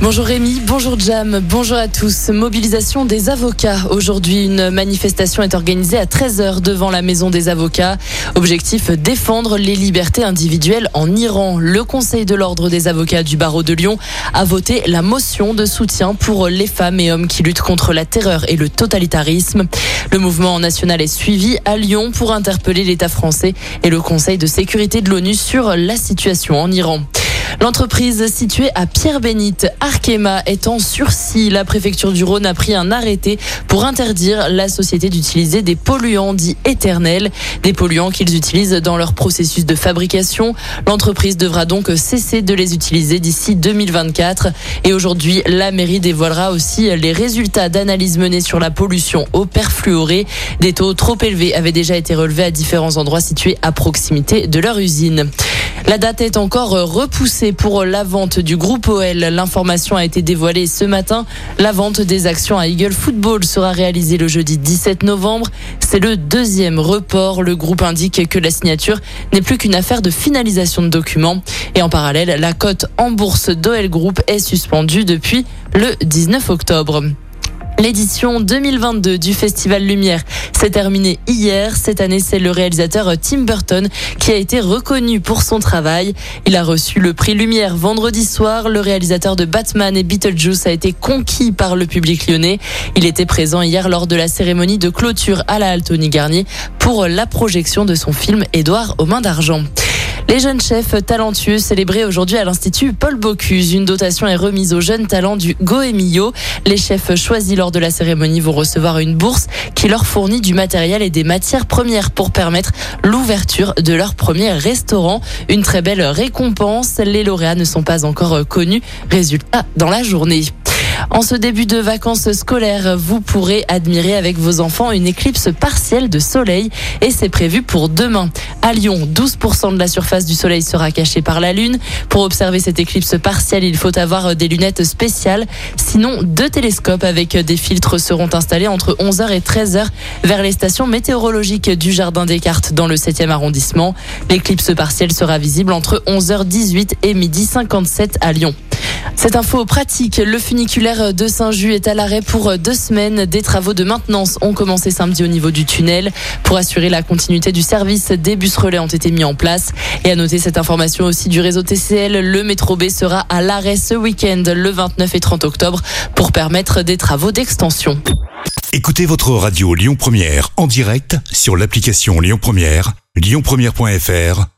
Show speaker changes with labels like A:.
A: Bonjour Rémi, bonjour Jam, bonjour à tous. Mobilisation des avocats. Aujourd'hui, une manifestation est organisée à 13h devant la maison des avocats. Objectif, défendre les libertés individuelles en Iran. Le Conseil de l'ordre des avocats du barreau de Lyon a voté la motion de soutien pour les femmes et hommes qui luttent contre la terreur et le totalitarisme. Le mouvement national est suivi à Lyon pour interpeller l'État français et le Conseil de sécurité de l'ONU sur la situation en Iran. L'entreprise située à Pierre-Bénite, Arkema, est en sursis. La préfecture du Rhône a pris un arrêté pour interdire la société d'utiliser des polluants dits éternels, des polluants qu'ils utilisent dans leur processus de fabrication. L'entreprise devra donc cesser de les utiliser d'ici 2024. Et aujourd'hui, la mairie dévoilera aussi les résultats d'analyses menées sur la pollution au perfluoré. Des taux trop élevés avaient déjà été relevés à différents endroits situés à proximité de leur usine. La date est encore repoussée pour la vente du groupe OL. L'information a été dévoilée ce matin. La vente des actions à Eagle Football sera réalisée le jeudi 17 novembre. C'est le deuxième report. Le groupe indique que la signature n'est plus qu'une affaire de finalisation de documents. Et en parallèle, la cote en bourse d'OL Group est suspendue depuis le 19 octobre. L'édition 2022 du Festival Lumière s'est terminée hier. Cette année, c'est le réalisateur Tim Burton qui a été reconnu pour son travail. Il a reçu le prix Lumière vendredi soir. Le réalisateur de Batman et Beetlejuice a été conquis par le public lyonnais. Il était présent hier lors de la cérémonie de clôture à la Altony Garnier pour la projection de son film Édouard aux mains d'argent. Les jeunes chefs talentueux célébrés aujourd'hui à l'Institut Paul Bocuse. Une dotation est remise aux jeunes talents du Goemio. Les chefs choisis lors de la cérémonie vont recevoir une bourse qui leur fournit du matériel et des matières premières pour permettre l'ouverture de leur premier restaurant. Une très belle récompense. Les lauréats ne sont pas encore connus. Résultat dans la journée. En ce début de vacances scolaires, vous pourrez admirer avec vos enfants une éclipse partielle de soleil et c'est prévu pour demain. À Lyon, 12% de la surface du soleil sera cachée par la lune. Pour observer cette éclipse partielle, il faut avoir des lunettes spéciales. Sinon, deux télescopes avec des filtres seront installés entre 11h et 13h vers les stations météorologiques du Jardin des Cartes dans le 7e arrondissement. L'éclipse partielle sera visible entre 11h18 et midi 57 à Lyon. Cette info pratique, le funiculaire de Saint-Just est à l'arrêt pour deux semaines. Des travaux de maintenance ont commencé samedi au niveau du tunnel. Pour assurer la continuité du service, des bus relais ont été mis en place. Et à noter cette information aussi du réseau TCL, le métro B sera à l'arrêt ce week-end, le 29 et 30 octobre, pour permettre des travaux d'extension.
B: Écoutez votre radio Lyon Première en direct sur l'application Lyon Première, lyonpremière.fr